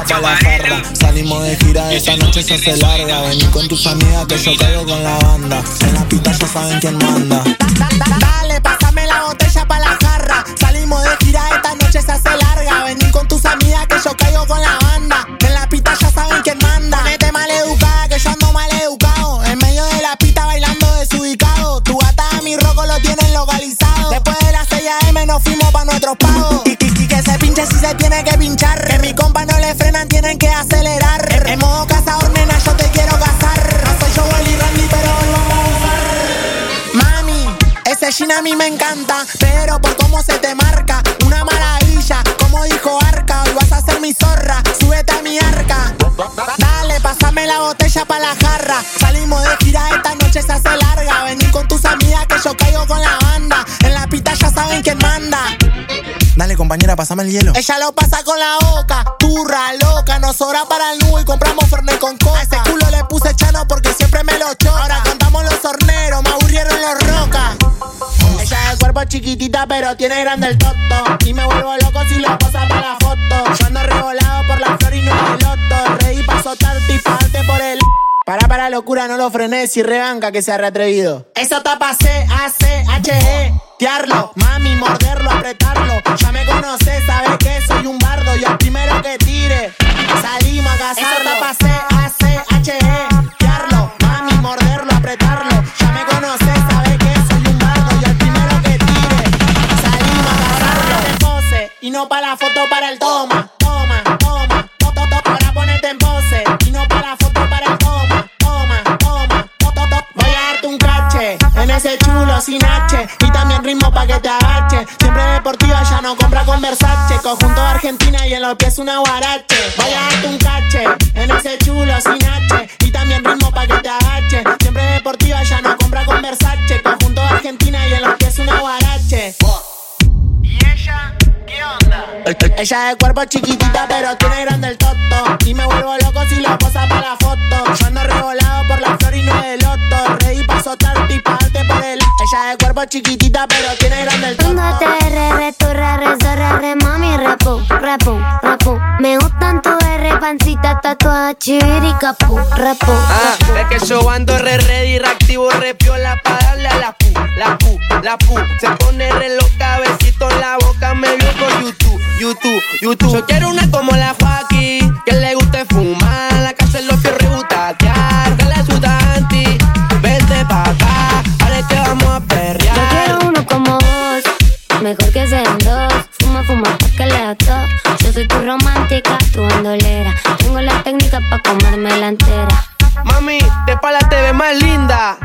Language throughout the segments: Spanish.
botella pa' la jarra. Salimos de gira, esta noche se hace larga. Vení con tus amigas que yo caigo con la banda. En la pista ya saben quién manda. Dale, pásame la botella pa' la jarra. Salimos de gira, esta noche se hace larga. Vení con tus amigas que yo caigo con la banda. En la pista ya saben quién manda. Mete mal educada que yo ando mal educado. En medio de la pista bailando desubicado. Tu gata a mi roco lo tienen localizado. Después de las 6 AM nos fuimos pa' nuestros pagos. Y que se pinche si se tiene que pinchar. A mí me encanta, pero por cómo se te marca, una maravilla. Como dijo Arca, hoy vas a ser mi zorra, súbete a mi arca. Dale, pásame la botella pa' la jarra. Salimos de gira, esta noche se hace larga. Vení con tus amigas que yo caigo con la banda. En la pista ya saben quién manda. Dale, compañera, pasame el hielo. Ella lo pasa con la boca, turra loca, nos sobra para el nudo y compramos Fernet con coca. A ese culo le puse chano porque Chiquitita, pero tiene grande el toto. Y me vuelvo loco si lo pasa para la foto. Yo ando revolado por la flor y no el loto. Reí pa' soltarte y pagarte por el. Para, para, locura, no lo frenes y rebanca que sea reatrevido. Eso tapa C, A, C, H, E. Tearlo, mami, morderlo, apretarlo. Ya me conoces, sabes que soy un para la foto, para el toma. Toma, toma, to, to, para ponerte en pose. Y no para la foto, para el toma. Toma, toma, to, to, to. Voy a darte un cache en ese chulo sin H. Y también ritmo pa' que te agache. Siempre deportiva, ya no compra con Versace. Conjunto de Argentina y en los pies una guarache. Voy a darte un cache en ese chulo sin H. Y también ritmo pa' que te agache. Siempre deportiva, ya no compra con Versace. Conjunto de Argentina y en los pies una guarache. Ella de cuerpo chiquitita, pero tiene grande el toto. Y me vuelvo loco si lo posa para la foto. Yo ando revolado por la flor y no el loto. Reí pa' soltarte y pagarte por el. Ella de cuerpo chiquitita, pero tiene grande el toto. Cuando te re, re, tu re, re, so, re, re, mami, repu, repu, repu. Me gustan tu R, pancita, tatuada, chiviri, capu, repu, Ah, es que yo ando re ready, reactivo, re piola pa' darle a la pu, la pu, la pu. Se pone re loca, la boca, me vio por YouTube, YouTube, YouTube. Yo quiero una como la Joaquín, que le guste fumar, la casa los fierros y butatear. Que le suda anti, vente pa' acá, ahora que vamos a Yo perrear. quiero uno como vos, mejor que sean dos. Fuma, fuma, que le todo. Yo soy tu romántica, tu bandolera. Tengo la técnica pa' comérmela entera. Mami, de pala te ves más linda.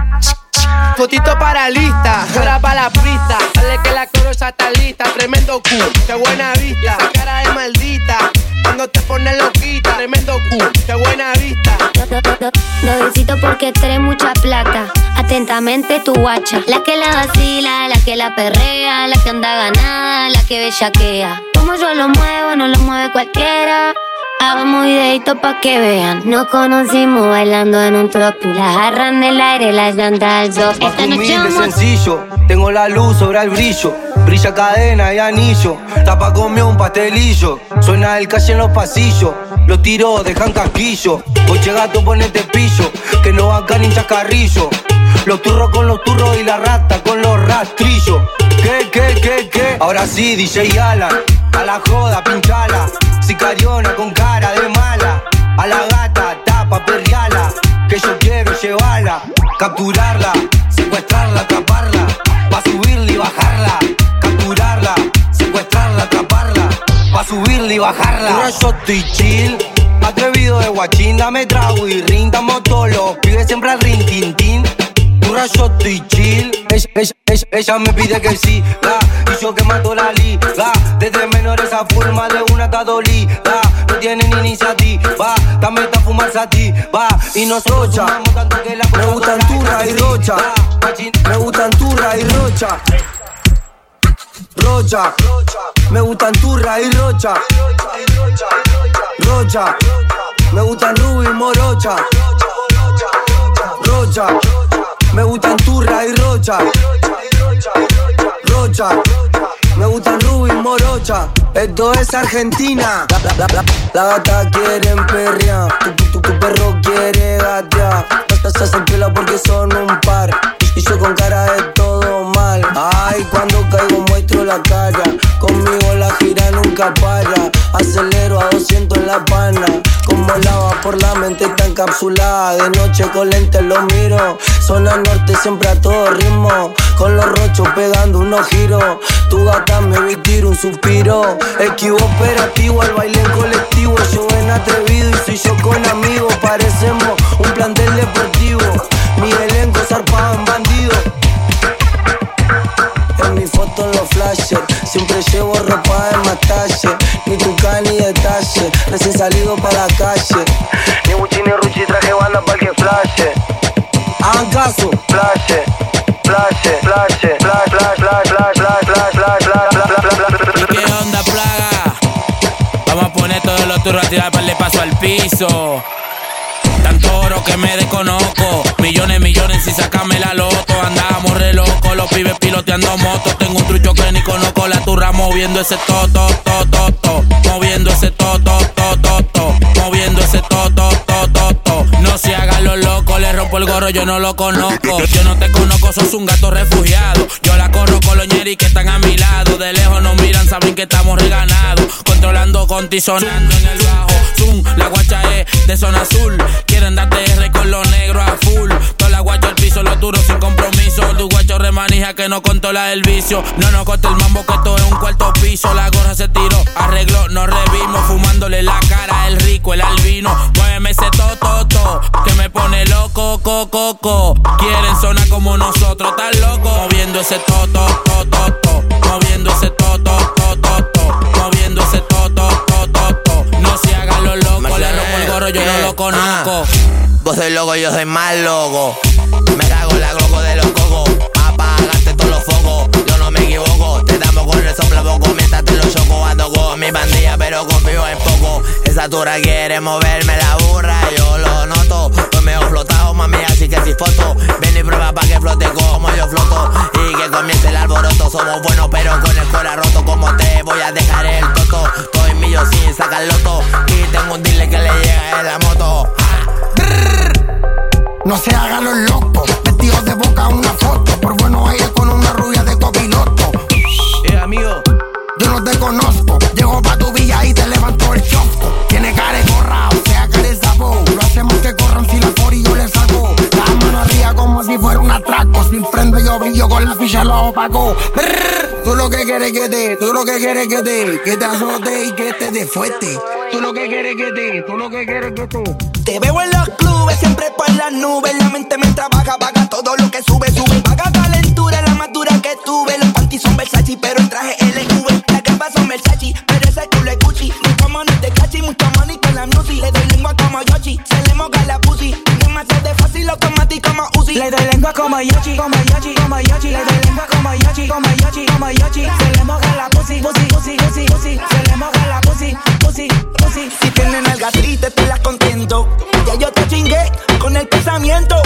Fotito para lista, ahora para la pista. Dale que la coro ya está lista. Tremendo cu, qué buena vista. Esa cara de maldita, cuando te pones loquita. Tremendo cu, qué buena vista. Do- Dodecito porque trae mucha plata. Atentamente tu guacha. La que la vacila, la que la perrea, la que anda ganada, la que bellaquea. Como yo lo muevo, no lo mueve cualquiera. Hagamos videito pa' que vean. Nos conocimos bailando en un tropi. Las agarran del aire, las llantas al dos. Esta noche Humilde, vamos sencillo, tengo la luz sobre el brillo, brilla cadena y anillo, tapa comió un pastelillo, suena el calle en los pasillos, los tiros dejan casquillo, coche gato ponete pillo, que no bancan ni chascarrillo, los turros con los turros y la rata con los rastrillos, ¿qué, qué, qué, qué? Ahora sí, DJ Alan, a la joda, pinchala, sicariona con cara de mala, a la gata, tapa, perriala, que yo quiero llevarla, capturarla, secuestrarla, atraparla, pa' subirla y bajarla, capturarla, secuestrarla, atraparla, pa' subirla y bajarla. Ahora yo estoy chill, atrevido de guachín, dame trago y rin, damos todos los pibes siempre al rin, tin, tin. Dura, yo estoy chill. Ella, ella, ella, me pide que sí, ga, y yo que mato la liga. Desde menores a forma de una tadolida. No tienen iniciativa, dame esta fumar ti, va. Y nosotros fumamos tanto que la Me gustan turra y rocha. Me gustan turra y rocha. Rocha. Me gustan turra y rocha. Rocha. Me gustan rubí y morocha. Rocha. Me gustan turra y rocha. Rocha. Me gustan rubí y morocha. Esto es Argentina. La, la, la, gata quiere perrear, tu, tu, perro quiere gatear. Se hacen pila porque son un par. Y yo con cara de todo mal. Ay, cuando caigo muestro la cara. Conmigo la gira nunca para. Acelero a 200 en la pana. Como lava por la mente está encapsulada. De noche con lentes lo miro. Zona norte siempre a todo ritmo. Con los rochos pegando unos giros. Tu gata me vi un suspiro. Esquivo operativo al baile en colectivo. Yo en atrevido y soy yo con amigos. Parecemos un plantel deportivo. Recién salido para la calle. Ni Gucci ni Ruchi traje banda para que flashe. Hagan caso. Flashe. Flashe. Flashe. Flash, flash, flash, flash, flash, flash, flash, flash, flash, ¿Qué onda, plaga? Vamos a poner todos los turros a tirar para el paso al piso. Tanto oro que me desconozco. Millones, millones si sacame la loto. Andamos re loco, los pibes piloteando motos. Tengo un trucho que ni conozco. La turra moviendo ese toto, toto, toto. Locos, le rompo el gorro, yo no lo conozco. Yo no te conozco, sos un gato refugiado. Yo la corro con los ñeris que están a mi lado. De lejos nos miran, saben que estamos reganados. Controlando, contisonando en el bajo. La guacha es de zona azul. Quieren darte R con lo negro a full. Toda la guacha al piso, los duros sin compromiso. Tu guacho remanija que no controla el vicio. No nos corta el mambo que esto es un cuarto piso. La gorra se tiró, arregló, nos revimos. Fumándole la cara, el rico, el albino. Muéveme ese to, que me pone loco, coco, coco. Quieren sonar como nosotros, tan loco. Moviendo ese to, to, to, Moviendo ese to, to, to, yo no lo conozco. Ah. Vos sois loco, yo soy más loco. Me cago en la gloco de los cocos. Apagarte todos los focos. Yo no me equivoco. Con el soplo poco mientras te lo choco. Ando con mi bandilla, pero confío en poco. Esa tura quiere moverme la burra. Yo lo noto. Pues me he flotado, mami, así que si foto. Ven y prueba pa' que flote como yo floto. Y que comience el alboroto. Somos buenos, pero con el corazón roto. Como te voy a dejar el toto. Estoy mío sin sacar loto. Y tengo un dile que le llega en la moto. No se hagan los locos, vestidos de boca una foto. Yo no te conozco, llego pa' tu villa y te levanto el chosco. Tiene cara gorra, o sea cara de sapo. Lo hacemos que corran si la y yo le saco. La mano arriba como si fuera un atraco. Sin freno yo brillo con la ficha lo opaco. Tú lo que quieres que te, tú lo que quieres que te, que te azote y que te de fuerte. Tú lo que quieres que te, tú lo que quieres que te. Te veo en los clubes, siempre por las nubes. La mente me trabaja, paga todo lo que sube, sube. Paga calentura, la más dura que tuve. Los panties son Versace, pero el traje LV. Las gafas son Versace, pero ese culo es Gucci. Mucho money de cachi, mucho money con la music. Le doy lengua como Yoshi, se le moja la pussy. Demasiado de fácil, automático como Uzi. Le doy lengua como Yoshi, como Yoshi, como Yoshi. Le doy lengua como Yoshi, como Yoshi, como Yoshi. Te las contento. Ya yo te chingué con el pensamiento.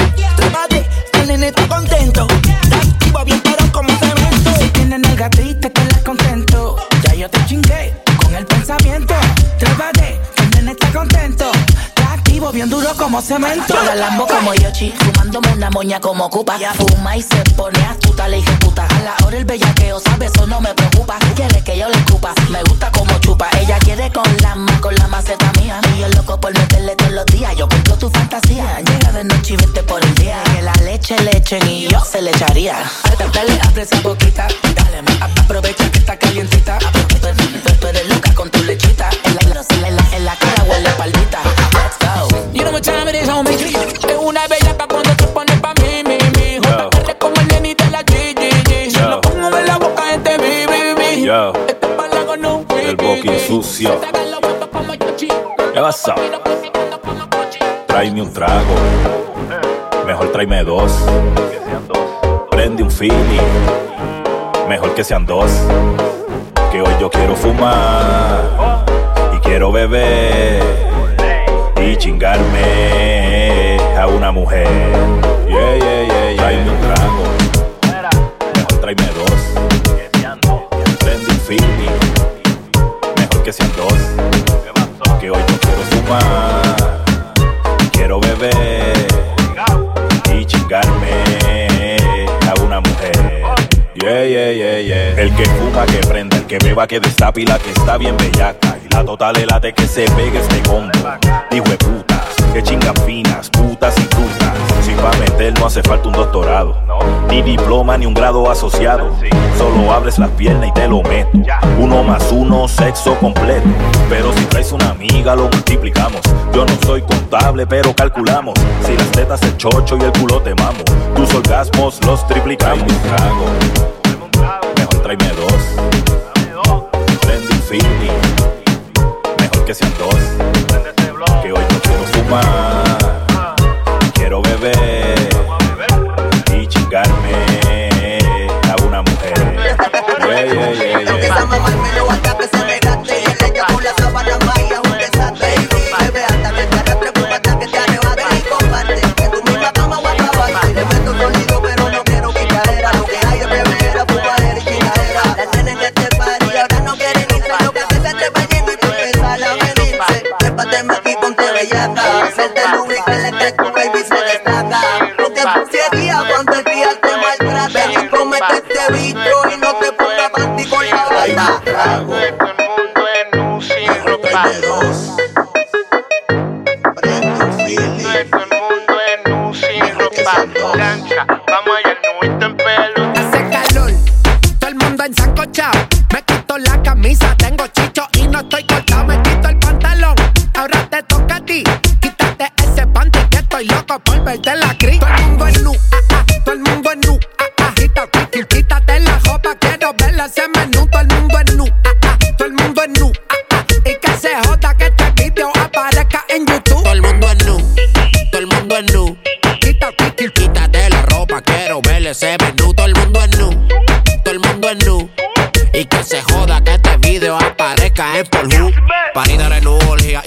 Como cemento. La lambo como Yoshi, fumándome una moña como Cupa. Fuma y se pone astuta, le dije puta. A la hora el bellaqueo, sabe, eso no me preocupa. Quiere que yo le escupa, me gusta como chupa. Ella quiere con la más, con la maceta mía. Y yo loco por meterle todos los días. Yo cumplo tu fantasía. Llega de noche y vete por el día. Que la leche le echen y yo se le echaría. Dale, abre esa boquita. Dale, aprovecha que está calientita. Tú eres loca con tu lechita. En la, en la, en la cara huele paldita. You know what time it is, homie. Es una bella pa' cuando te pones pa' mí, mi, mi. J.R. como el Lenny de la GGG. Si lo pongo en la boca, este mi, mi, mi. Este palago no, El boquín sucio. ¿Qué pasa? Tráeme un trago. Mejor tráeme dos. Prende un feeling. Mejor que sean dos. Que hoy yo quiero fumar. Y quiero beber y chingarme a una mujer. Yeah, yeah, yeah, yeah. Tráeme un trago, mejor tráeme dos. Prende un feeling, que sean dos. Que hoy no quiero fumar. Quiero beber y chingarme a una mujer. Yeah, yeah, yeah, yeah. El que fuma, que prenda, el que beba, que destape que está bien bellaca. La total late que se pegue este combo. Dijo putas, que chingan finas, putas y putas. Si pa' meter no hace falta un doctorado, ni diploma ni un grado asociado. Solo abres las piernas y te lo meto. Uno más uno, sexo completo. Pero si traes una amiga, lo multiplicamos. Yo no soy contable, pero calculamos. Si las tetas, el chocho y el culo te mamo. Tus orgasmos los triplicamos. Trago. Mejor tráeme dos. Prende un que sean dos. Que hoy no quiero fumar. Quiero beber y chingarme a una mujer. Yeah, yeah, yeah,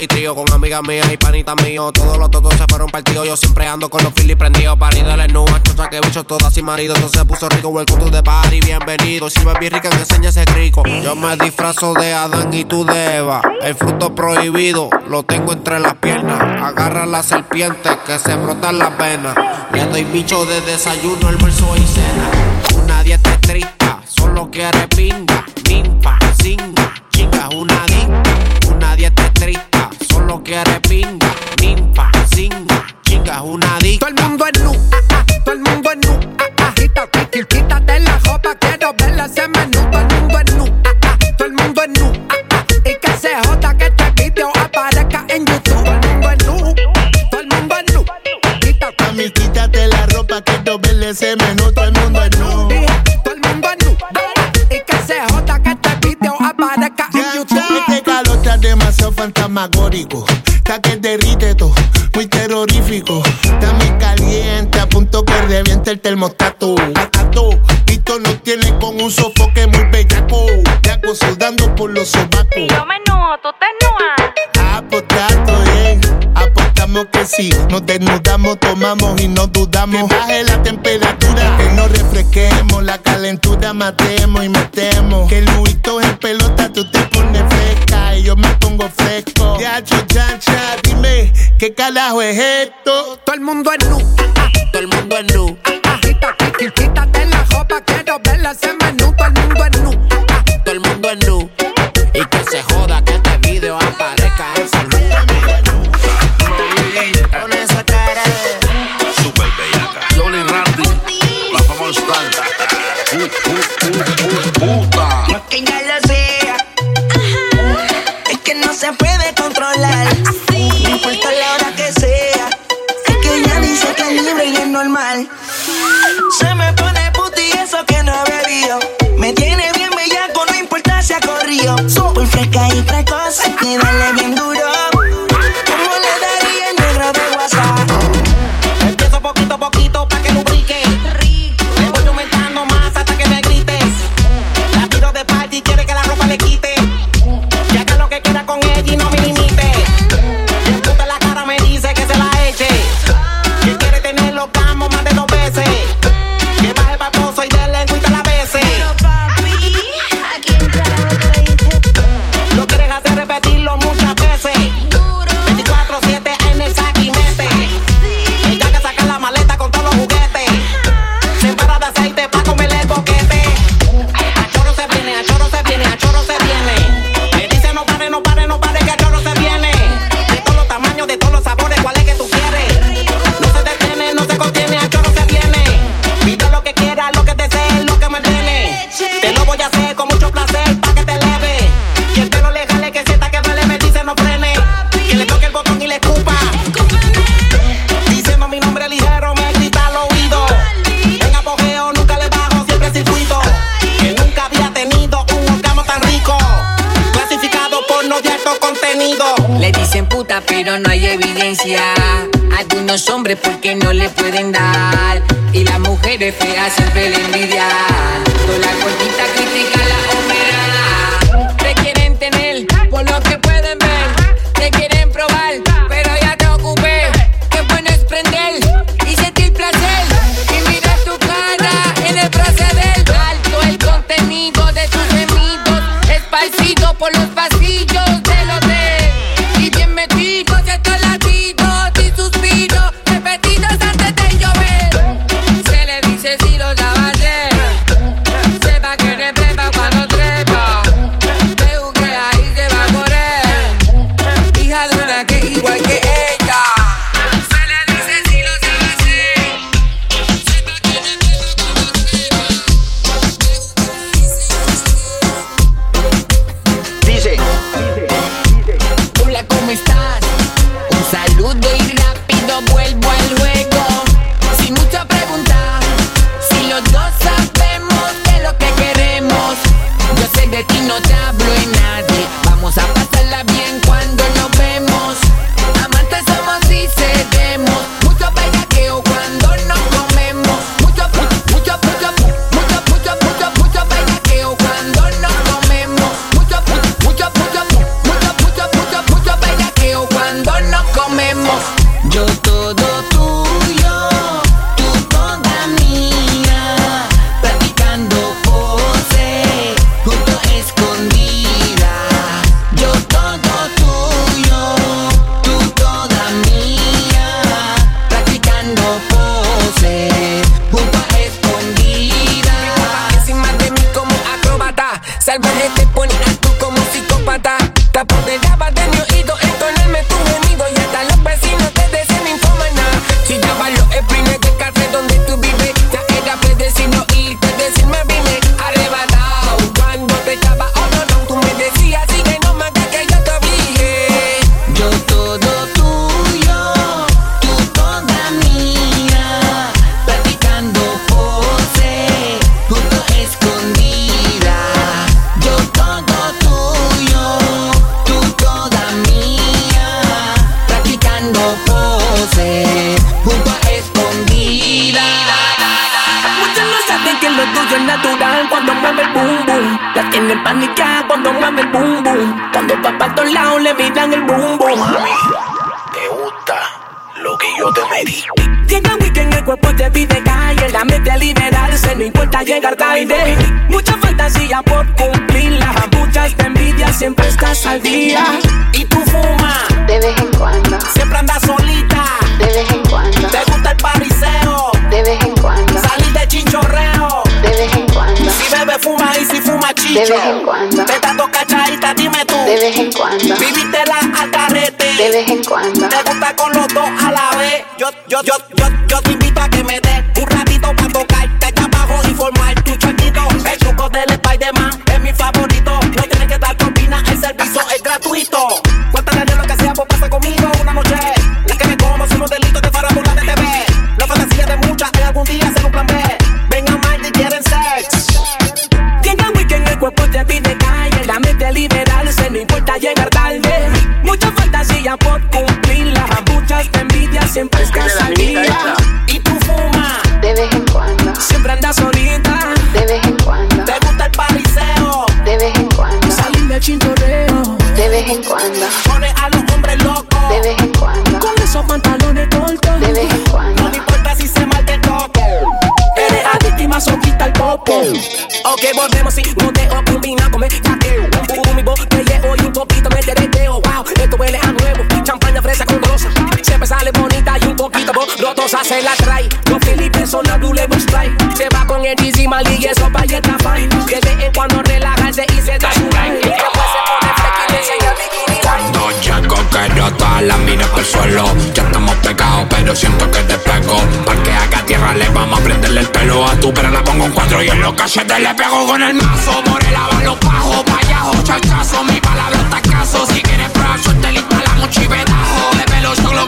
con amigas mías y panitas míos. Todos los todos se fueron partidos. Yo siempre ando con los filis prendidos. Parida de nubes, chocha que bicho todas sin marido. Entonces se puso rico, welcome to the party, bienvenido. Si ves bien rica, enseña ese rico. Yo me disfrazo de Adán y tú de Eva. El fruto prohibido lo tengo entre las piernas. Agarra la serpiente que se brotan las venas. Le doy bicho de desayuno, almuerzo y cena. Una dieta estricta, solo quiere pinga, ninfa, quiere pinga, ninfa, singa, chinga, una dicta. Todo el mundo es nu, ah, ah, todo el mundo es nu, ah, ah, quita, quita, quítate la ropa, quiero verla ese menú. Todo el mundo es nu, ah, ah, todo el mundo es nu, ah, ah, y que se joda que este video aparezca en YouTube. Todo el mundo es nu, todo el mundo es nu, quita, Mami, quítate la ropa, quiero verle ese menú. Fantasmagórico. Está que derrite todo, muy terrorífico. Está muy caliente, a punto que reviente el termostato. Atato, Vito no tiene con un sofoque muy bellaco. Yaco sudando por los sobacos. Yo menú, tú te nuas. Que sí. Nos desnudamos, tomamos y no dudamos. Que baje la temperatura, que nos refresquemos. La calentura matemos y metemos. Que Luito en pelota, tú te pones fresca y yo me pongo fresco. Ya, chancha, dime, ¿qué carajo es esto? Todo el mundo es nu, ah, ah, Todo el mundo es nu, ah, quítate la ropa, quiero verla ese menú. Todo el mundo es nu, todo el mundo es nu. Y que se joda que Luego, sin mucha pregunta, si los dos sabemos qué es lo que queremos, yo sé de ti no te. y en los cachetes le pego con el mazo. Morela va los pajos, payajo, chachazo. Mi palabra está caso. Si quieres fraco, te limpia la mochivedajo. De pelo solo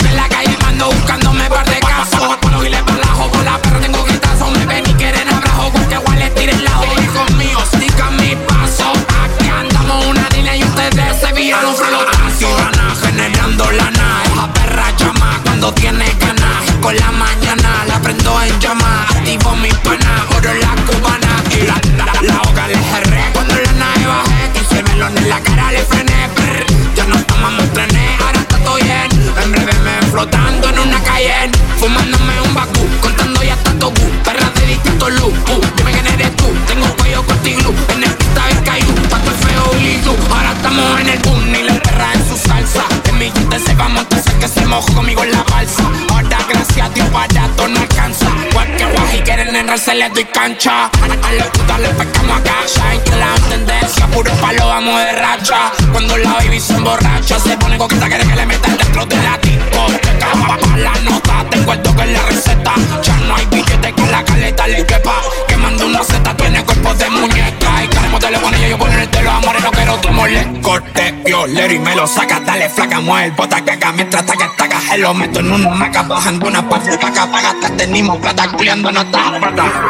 Fumándome un Bakú, contando ya tanto gu Perra de distinto look, uh, dime quién eres tú Tengo un cuello contigo, en el pista de Caillou Pato el feo y ahora estamos en el boom Y la perra en su salsa En mi gente se va a que se mojó conmigo en la balsa Ahora gracias a Dios barato no alcanza Cualquier guaji quieren enrarse, les doy cancha A, a los putas les pescamos a cacha Entre la tendencia, puro palo, vamos de racha Cuando la baby se emborracha Se pone coqueta, quiere que le metan dentro de la tía disco. Cama pa' la nota, tengo el toque en la receta. Ya no hay billete que la caleta le quepa. Que manda una seta, tiene cuerpo de muñeca. Y queremos teléfono y yo ponerte los amores, no quiero tu mole. Corte, violero y me lo saca, dale flaca, mueve el bota caca. Mientras taca, taca, se lo meto en una maca, bajando una pa' flaca, pa' gastar tenimos plata, culiando no está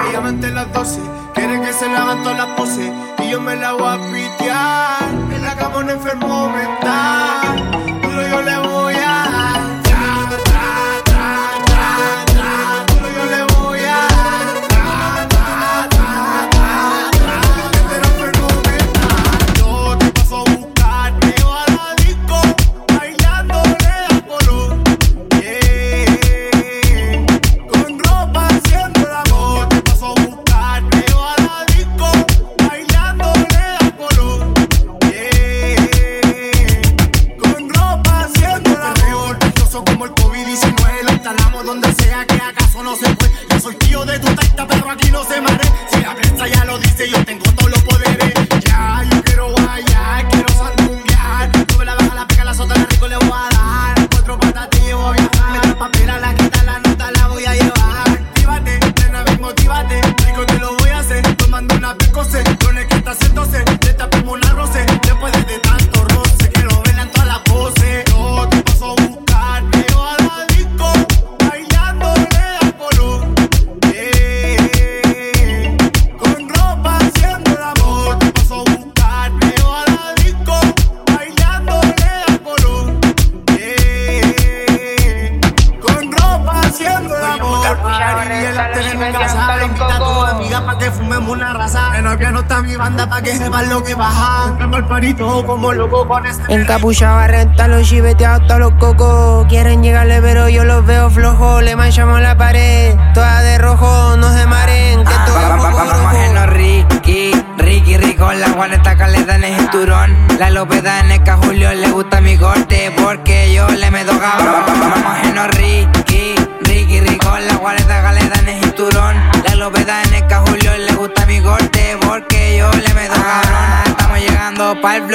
Obviamente las 12, quiere que se hagan todas Y yo me la voy a este Encapuchado a rentar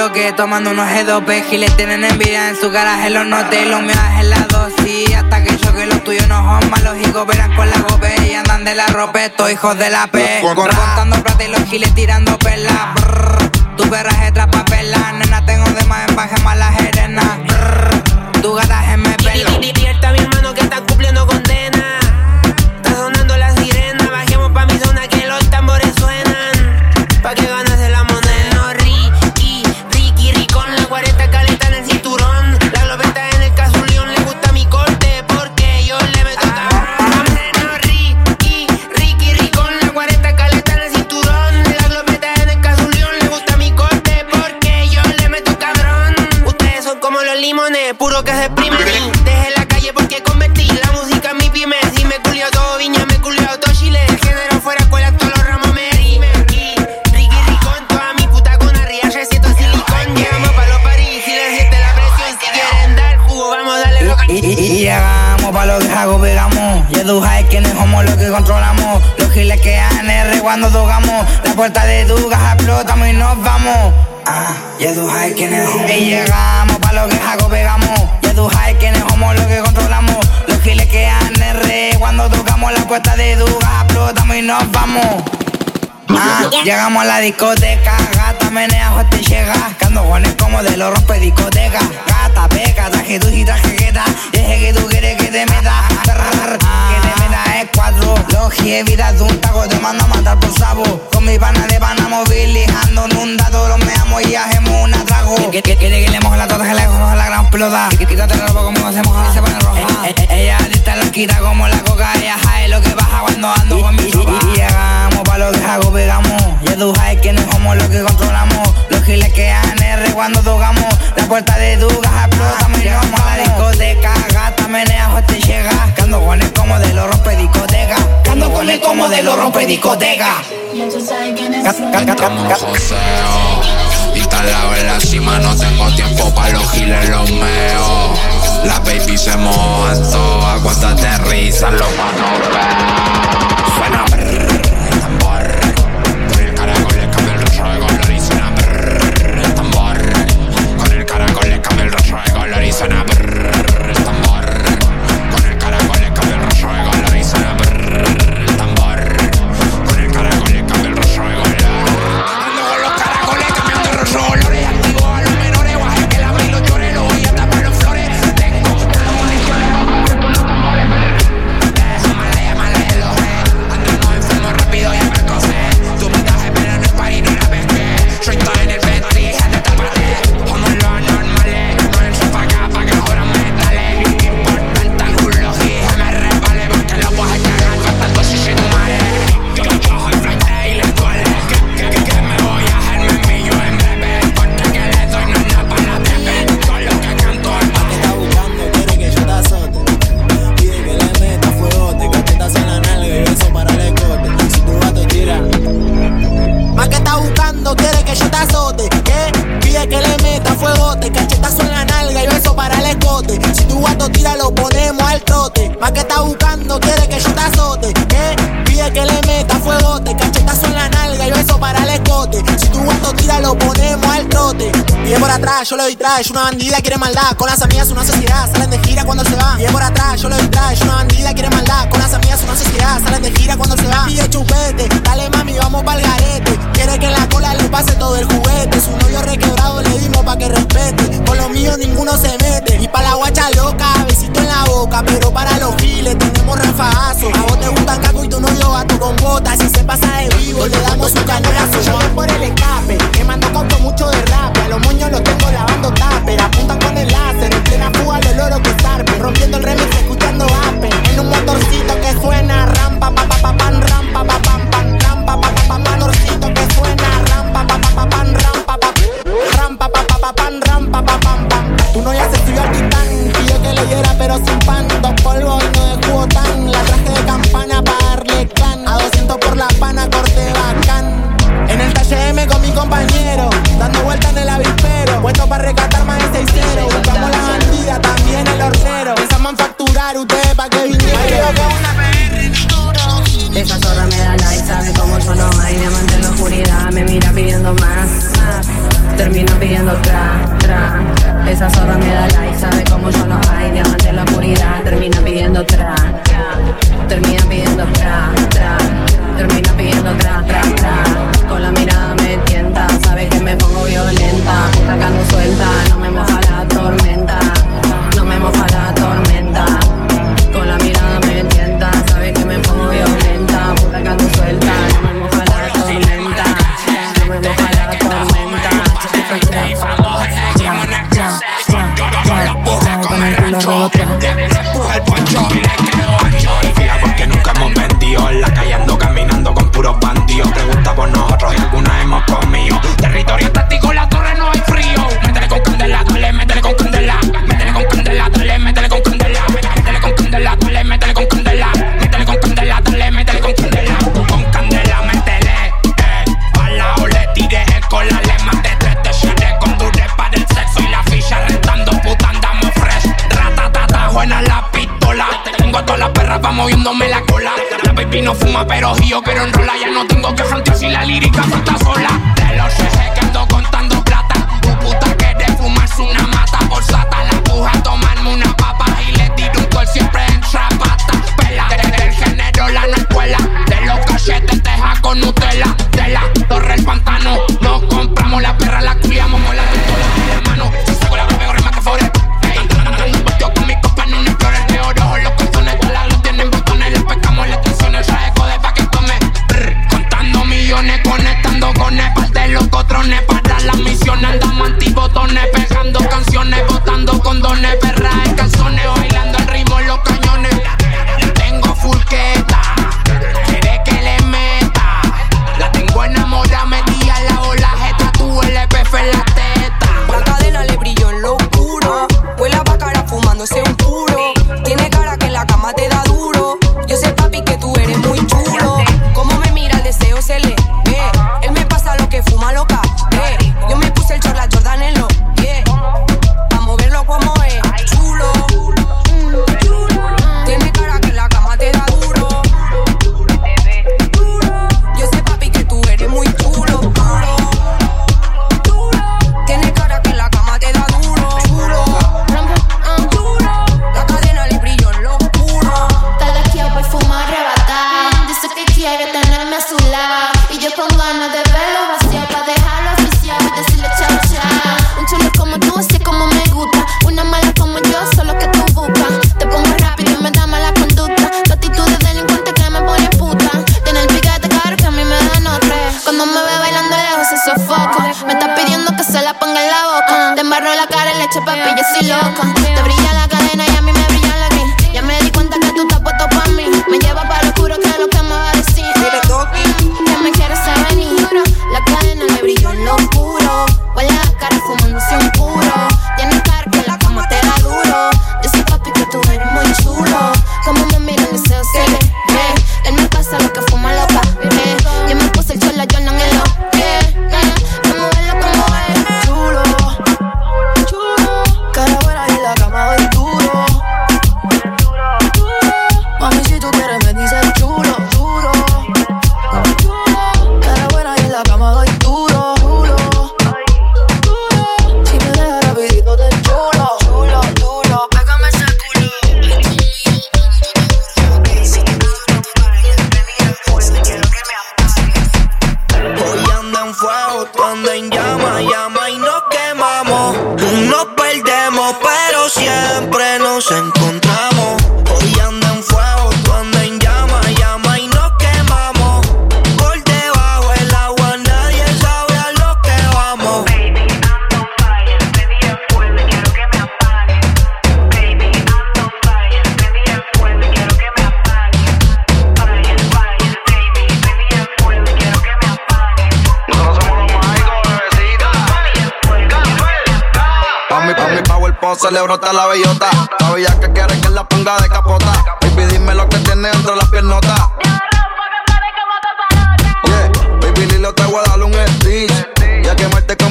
bloque, tomando unos G2P Giles tienen envidia en su garaje, los noté, los míos en la dosis. Hasta que yo que los tuyos no son malos y cooperan con la gope y andan de la ropa, estos hijos de la P. Contando plata y los giles tirando perlas. Brrr. Tu perra es papela, nena, tengo de más en baje más la jerena. Cuando tocamos. La puerta de tu explotamos y nos vamos. Ah, ya tú sabes quiénes somos. Y llegamos pa' lo que hago, pegamos. Ya tú sabes quiénes somos los que controlamos. Los giles que dan R cuando tocamos. La puerta de tu explotamos y nos vamos. Ah, llegamos a la discoteca, gata menea, te llega. Cando gones como de los rompe discoteca. Gata, peca, traje tu y traje queta. Deje que tú quieres que te meta. Trrr, Que cuatro. Logie, vida de un taco, te mando a matar por sabo. Con mi pana de pana movilizando en un dato, los meamos y hacemos un atrago. Que, que, quiere que le moje la tota, que le coja la gran pelota. Que quítate la ropa conmigo, se moja, se pone roja. Eh, eh, ella adicta la quita como la coca, ella sabe lo que baja cuando ando con mi sopa. Y, llegamos pa' lo que hago, pegamos. Ya tú sabes quiénes somos los que controlamos. Los giles que dan R cuando tocamos. La puerta de tu caja explotamos y llegamos a la discoteca. Gata menea, te llega. Cando gones como de los rompe discoteca. Cando gones como de los rompe discoteca. Y tal lado en la cima No tengo tiempo para los giles los meos Las baby se mojan todas Cuando aterrizan los manos yo le doy trash, una bandida quiere maldad, con las amigas una sociedad, salen de gira cuando se va. Y por atrás, yo le doy trash, una bandida quiere maldad, con las amigas una sociedad, salen de gira cuando se va. Pide chupete, dale mami, vamos pa'l garete. Quiere que la cola le pase todo el juguete, su novio requebrado le dimos pa' que respete. Con lo mío ninguno se mete, y pa' la guacha loca, besito en la boca, pero para los giles tenemos rafagazo. A vos te gustan caco y tu novio gato con botas, si se pasa de vivo, le damos su canal.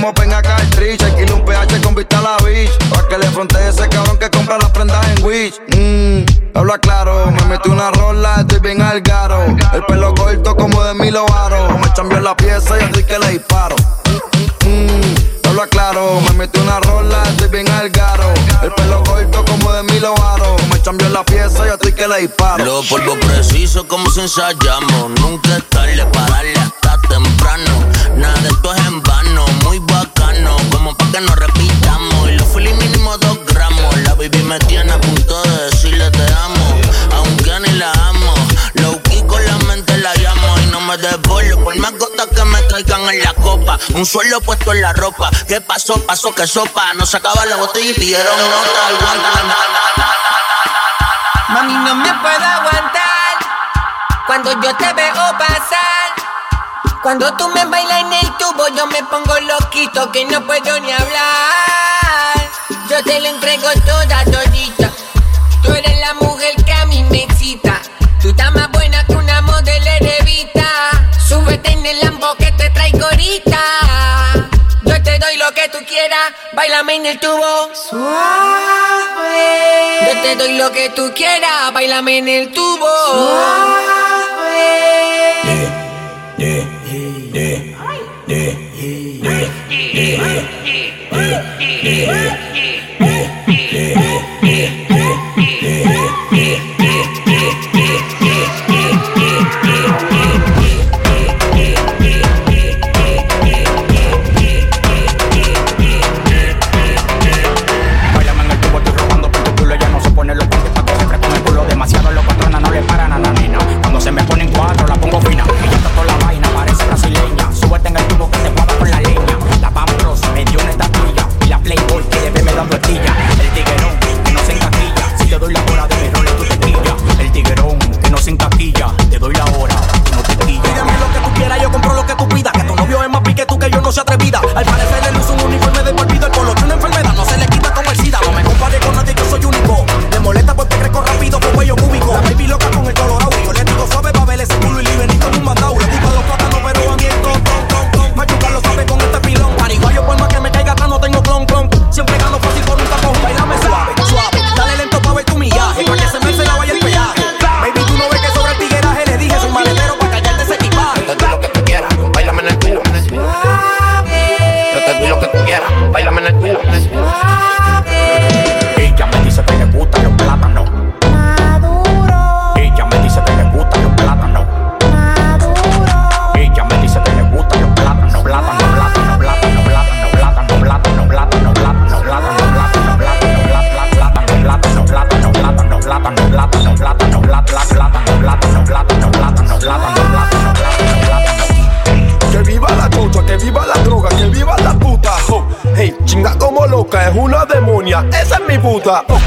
como penga cartridge. Alquile un PH con vista a la beach. Pa' que le frontee ese cabrón que compra las prendas en Wish. Mmm, habla claro. Me metí una rola, estoy bien al garo. El pelo corto como de Milo Varo. Me cambió la pieza y así que le disparo. Mmm, habla claro. Me metí una rola, estoy bien al garo. El pelo corto como de Milo Varo. Me cambió la pieza y así que le disparo. Los polvos precisos como si ensayamos. Nunca es tarde para darle no repitamos. Y los filis mínimo dos gramos. La baby me tiene a punto de decirle te amo. Aunque ni la amo. Low key con la mente la llamo. Y no me desvolo por más gotas que me traigan en la copa. Un suelo puesto en la ropa. ¿Qué pasó? Pasó que sopa. No sacaba la botella y pidieron otra. Aguanta, Mami, no me puedo aguantar. Cuando yo te veo pasar cuando tú me bailas en el tubo, yo me pongo loquito que no puedo ni hablar. Yo te la entrego toda, todita. Tú eres la mujer que a mí me excita. Tú estás más buena que una modelo de erevita. Súbete en el lambo que te traigo ahorita. Yo te doy lo que tú quieras, bailame en el tubo. Suave. Yo te doy lo que tú quieras, bailame en el tubo. Suave. Yeah. Yeah. que tú que yo no soy atrevida. Al parecer el puta.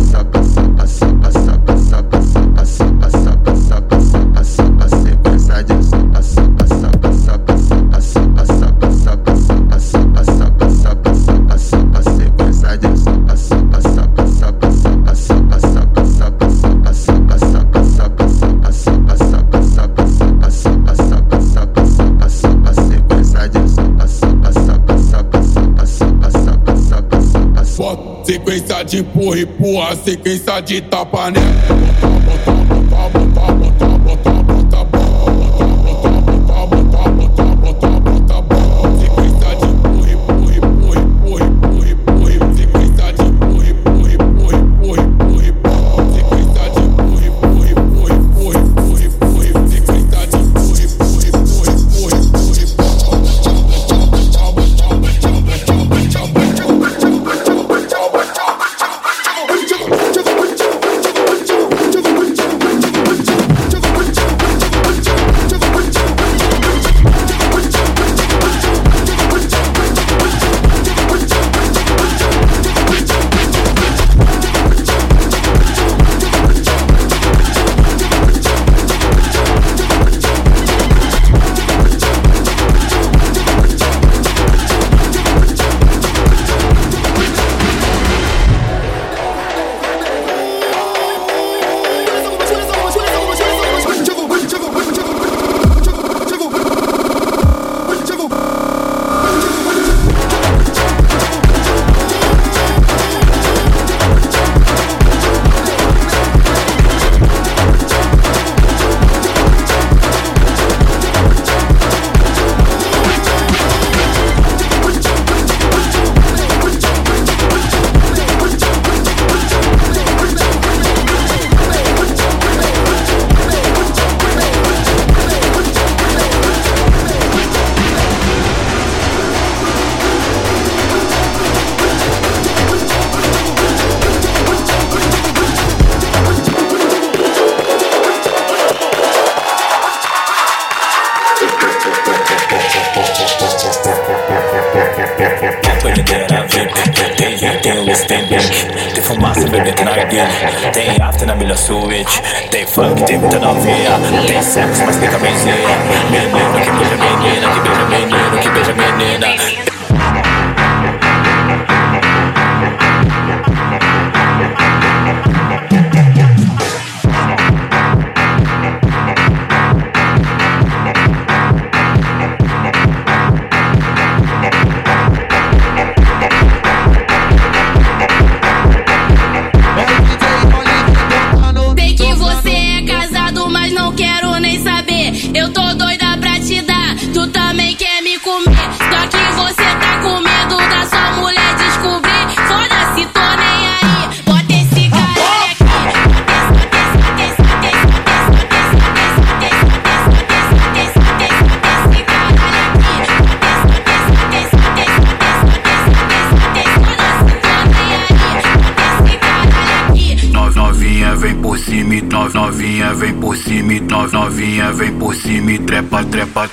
passada. Sequência de empurra empurra, sequência de tapa nela.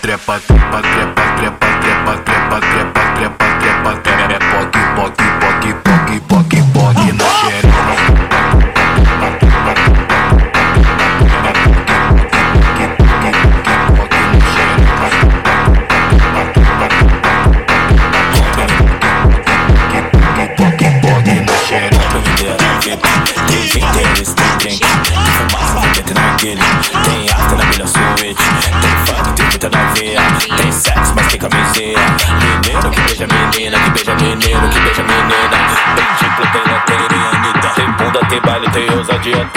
Trepa. Yeah.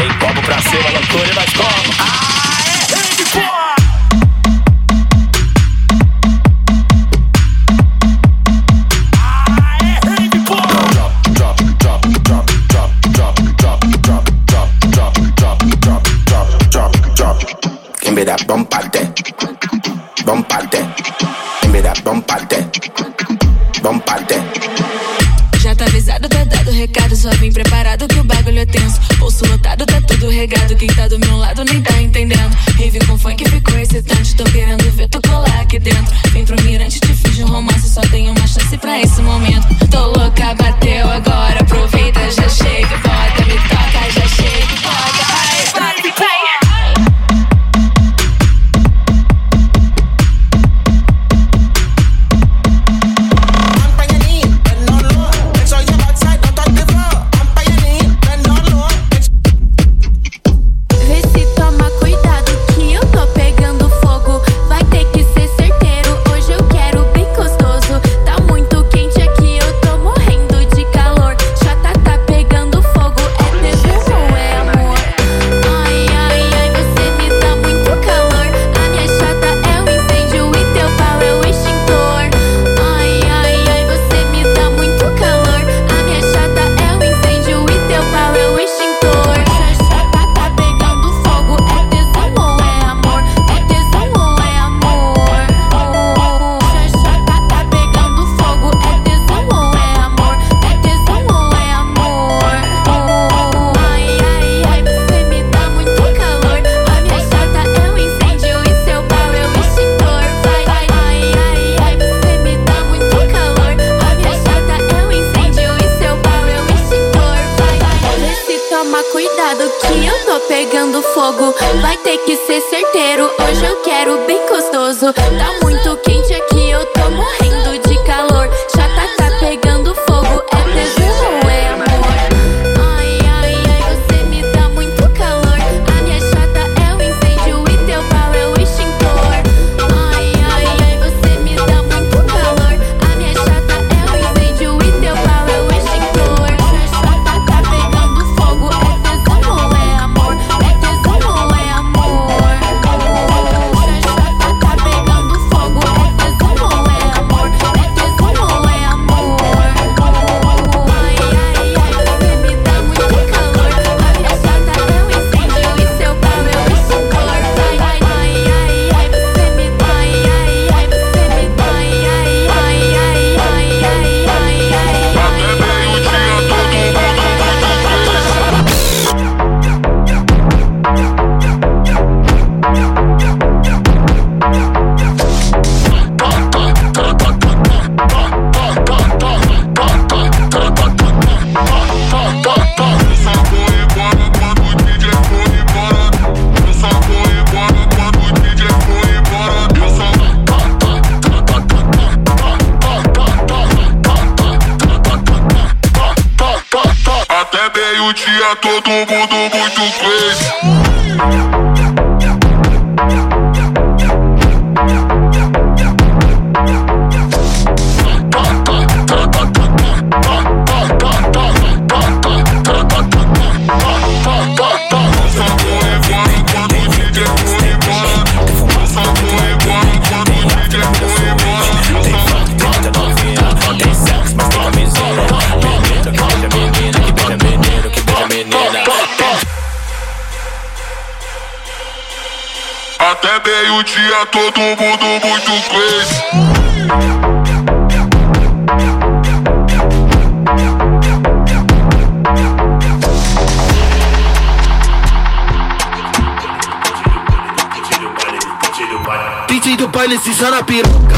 pra ele se na piroca.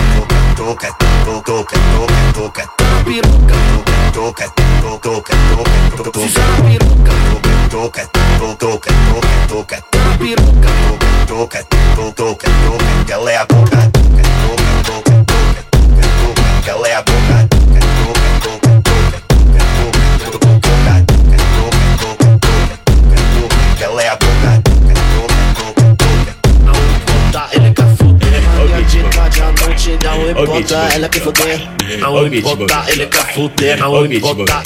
Toca, toca, toca, toca, toca, na piroca. Toca, toca, toca, toca, toca, toca, toca, Toca, toca, toca, toca, toca, toca, toca, Toca, toca, toca, toca, toca, toca, toca, toca, toca, Toca, toca, toca, toca, toca, que ela é a boca. Ela é a boca. Aonde ela quer foder. Aonde botar, ele quer foder. Aonde botar.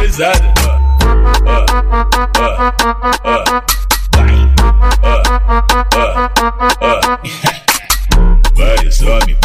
Pesado. Vai.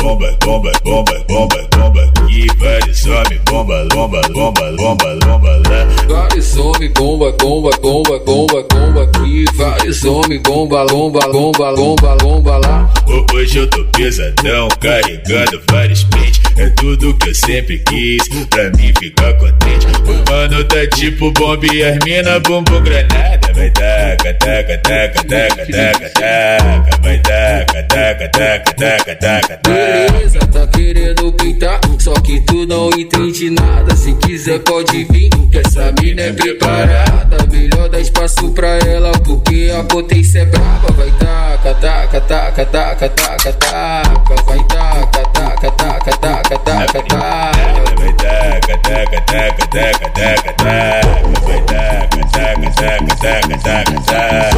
Bomba, bomba, bomba, bomba, bomba. E vários homens, bomba, bomba, bomba, bomba, bomba lá. Vários homens, bomba, bomba, bomba, bomba, bomba aqui. Vários homens, bomba, bomba, bomba, bomba, bomba lá. Ho- Hoje eu tô pesadão, carregando vários pentes. É tudo que eu sempre quis, pra mim ficar contente. O mano tá tipo bomba e as mina bumbum granada. Vai taca, taca, taca, taca, taca, taca. Vai taca, taca, taca, taca, taca, taca. Beleza, tá querendo pintar, só que tu não entende nada. Se quiser pode vir, que essa mina é preparada. Melhor dar espaço pra ela, porque a potência é braba. Vai taca, taca, taca, taca, taca, taca. Vai taca, taca, taca, taca, taca, taca. Vai taca, taca, taca, taca, taca, taca. Vai taca, taca, taca, taca, taca, taca.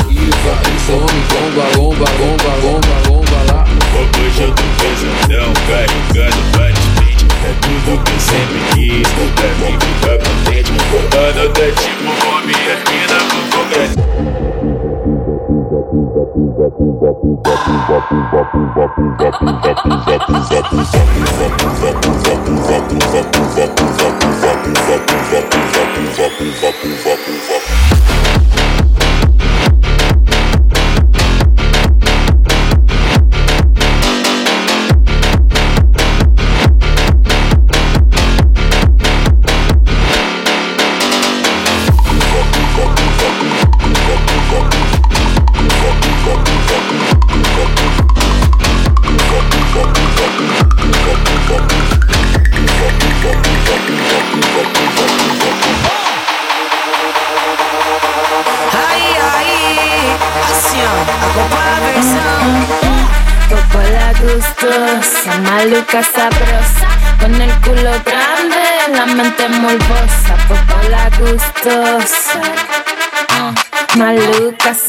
Só me bomba, bomba, bomba, bomba, bomba lá Uma coisa do pesadão, carregando bastante É tudo que sempre quis, pra mim ficar contente Mano, até tipo homem aqui na Congresso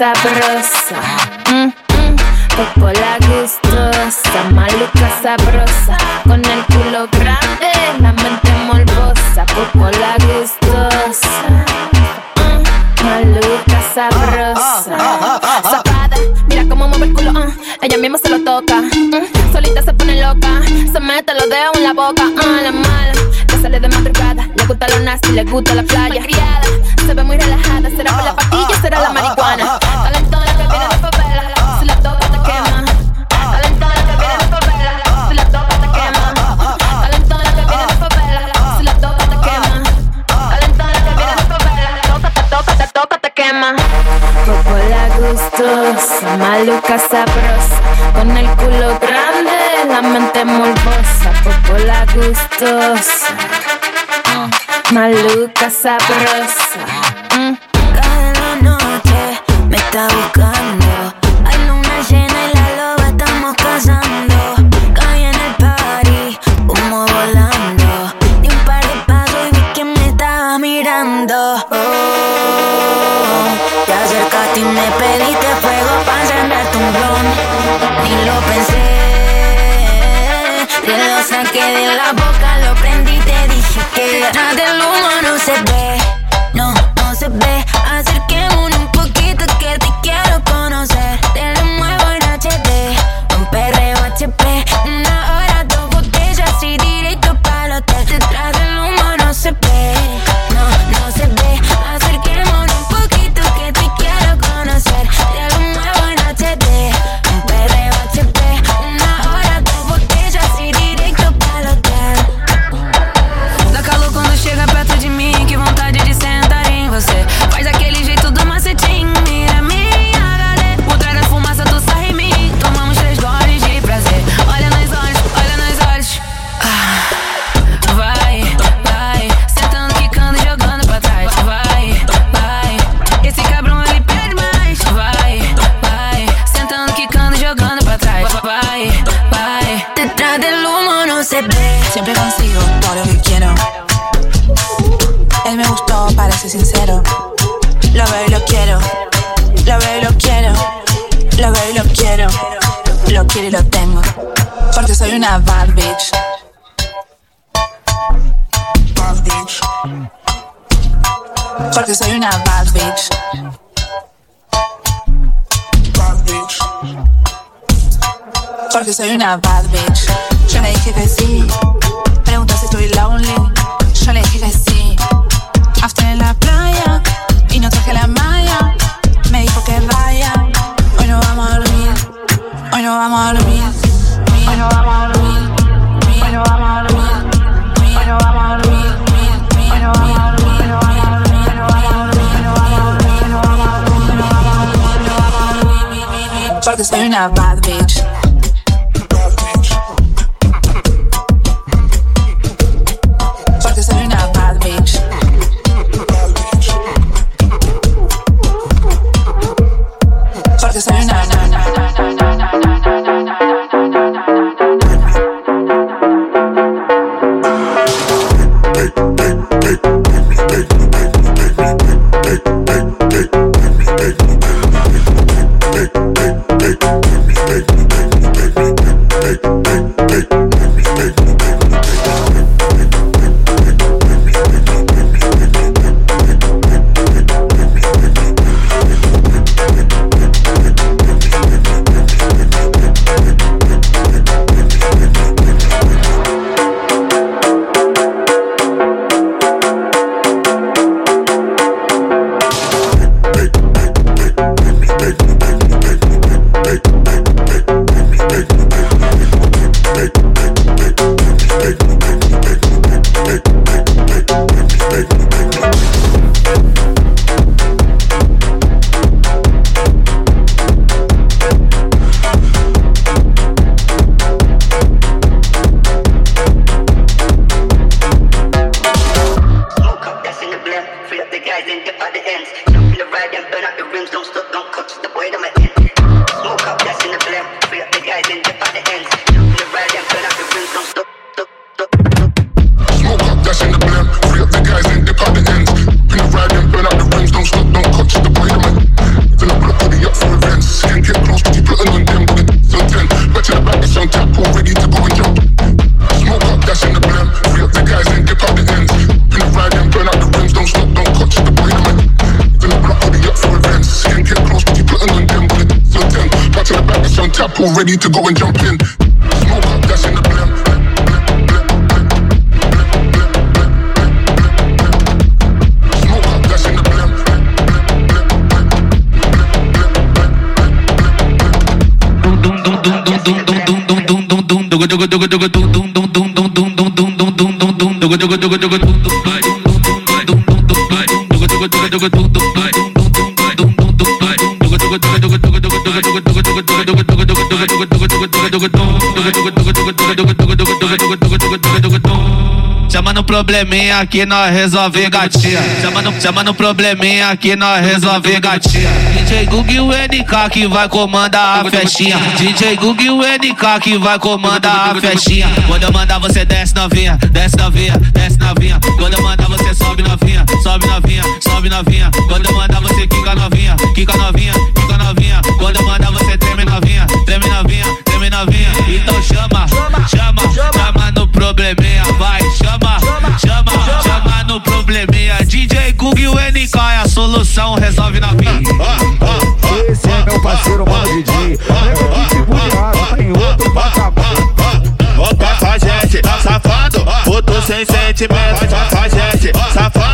sabrosa. Mm, mm, popola gustosa, maluca sabrosa. Con el culo grande, la mente morbosa. Popola gustosa. Mm, maluca sabrosa. Ah, ah, ah, Zapada, mira cómo mueve el culo. Uh, ella misma se lo toca. Mm. Solita se pone loca. Se mete los dedos en la boca. Uh, la mala que sale de madrugada. Le gusta lo nasty, le gusta la playa. Criada, se ve muy relajada. Será por la rica, sabrosa, con el culo grande, la mente morbosa, poco la gustosa. Mm, maluca, sabrosa not bad, bitch. Bad bitch. Porque soy a bad bitch. Bad bitch. Porque soy a bad bitch. Yo le dije que sí. Pregunta si estoy lonely. Yo le dije que sí. After en la playa. fuck this, we're not. ready to go and jump in. Smoke up, that's in the blimp. do do do do do do do do do do do do do do do probleminha que nós resolve gatinha. Chama no, chama no probleminha que nós resolve gatinha. DJ Gug e o NK que vai comandar a festinha. DJ Gug e o NK que vai comandar a festinha. Quando eu mandar você desce novinha, desce novinha, desce novinha. Quando eu mandar você sobe novinha, sobe novinha, sobe novinha. Quando eu mandar você quica novinha, quica novinha, quica novinha. Quando eu mandar você treme novinha, treme novinha, treme novinha. Então chama, chama, chama no probleminha, vai, disposição resolve na vida. Esse é meu parceiro, mano DJ. Leva o pitbull de raça, tá em outro patamar. Opa, com a gente, safado. Puto sem sentimento, com a gente, safado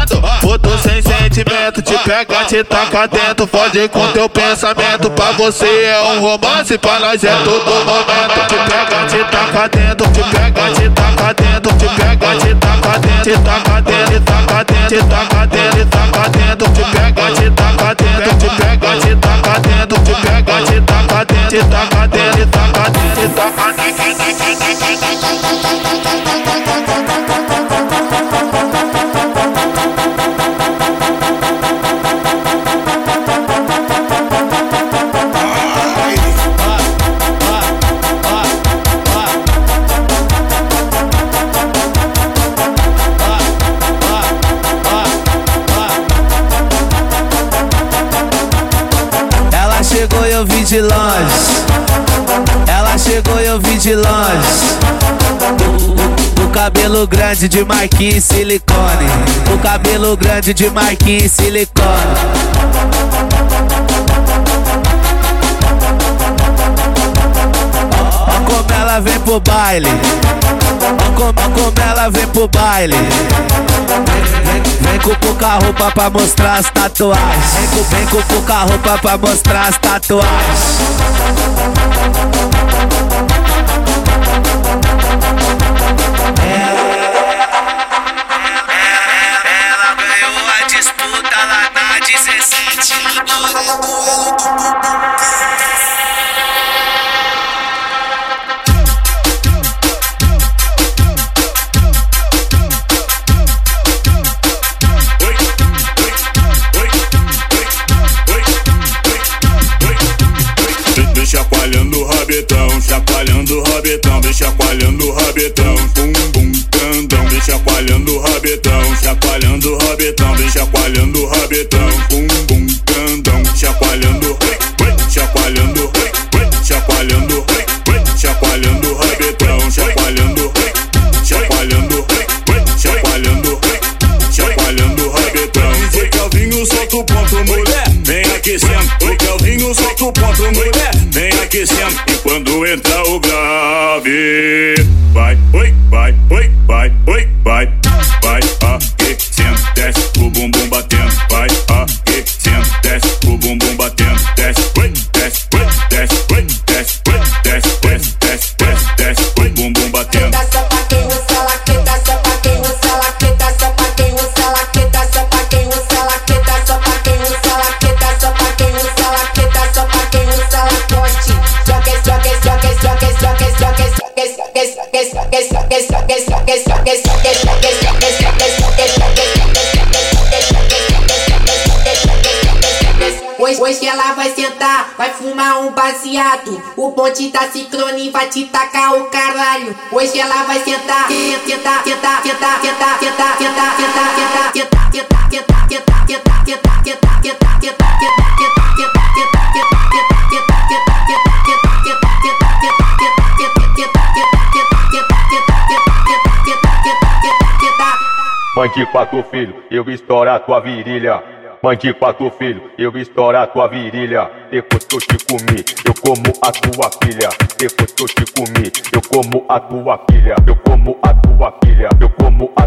sentimento, te pega, te taca dentro, fode com teu pensamento, pra você é um romance, pra nós é todo momento, te pega, te taca dentro, te pega, te taca dentro, te pega, te taca dentro, te taca dentro, taca dentro, te taca dentro, taca dentro, te pega, te taca dentro, te pega, te taca dentro, te pega, te taca dentro, te taca de longe. Ela chegou e eu vi de longe. O, cabelo grande de Marquinhos silicone. O cabelo grande de Marquinhos silicone. Ó como ela vem pro baile. Ó como, como ela vem pro baile. Vem com pouca roupa pra mostrar as tatuagens. Vem com, vem com pouca roupa pra mostrar as tatuagens. Ela ganhou a disputa lá na 17. Rabetão, vem chacoalhando o rabetão, bum bum grandão, vem chacoalhando o rabetão, chacoalhando o rabetão, vem chacoalhando o rabetão, bum bum grandão, chacoalhando, chacoalhando, chacoalhando, chacoalhando o rabetão, chacoalhando, chacoalhando, chacoalhando, chacoalhando o rabetão. Foi Calvinho, solta o ponto, mulher, vem aquecendo. Foi Calvinho, solta o ponto, mulher, vem aquecendo. Wait, bye. baseado. O ponte da ciclone vai te tacar o caralho. Hoje ela vai sentar, sentar, sentar, sentar, sentar, sentar, sentar, sentar, sentar, sentar, sentar, sentar, sentar, sentar, sentar, sentar, sentar, sentar, Mande pra tu filho, eu estouro a tua virilha. Mande pra tu filho, eu estouro a tua virilha, depois que eu te comi. Eu como a tua filha, depois que eu te comi. Eu como a tua filha, eu como a tua filha, eu como a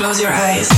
Close your eyes.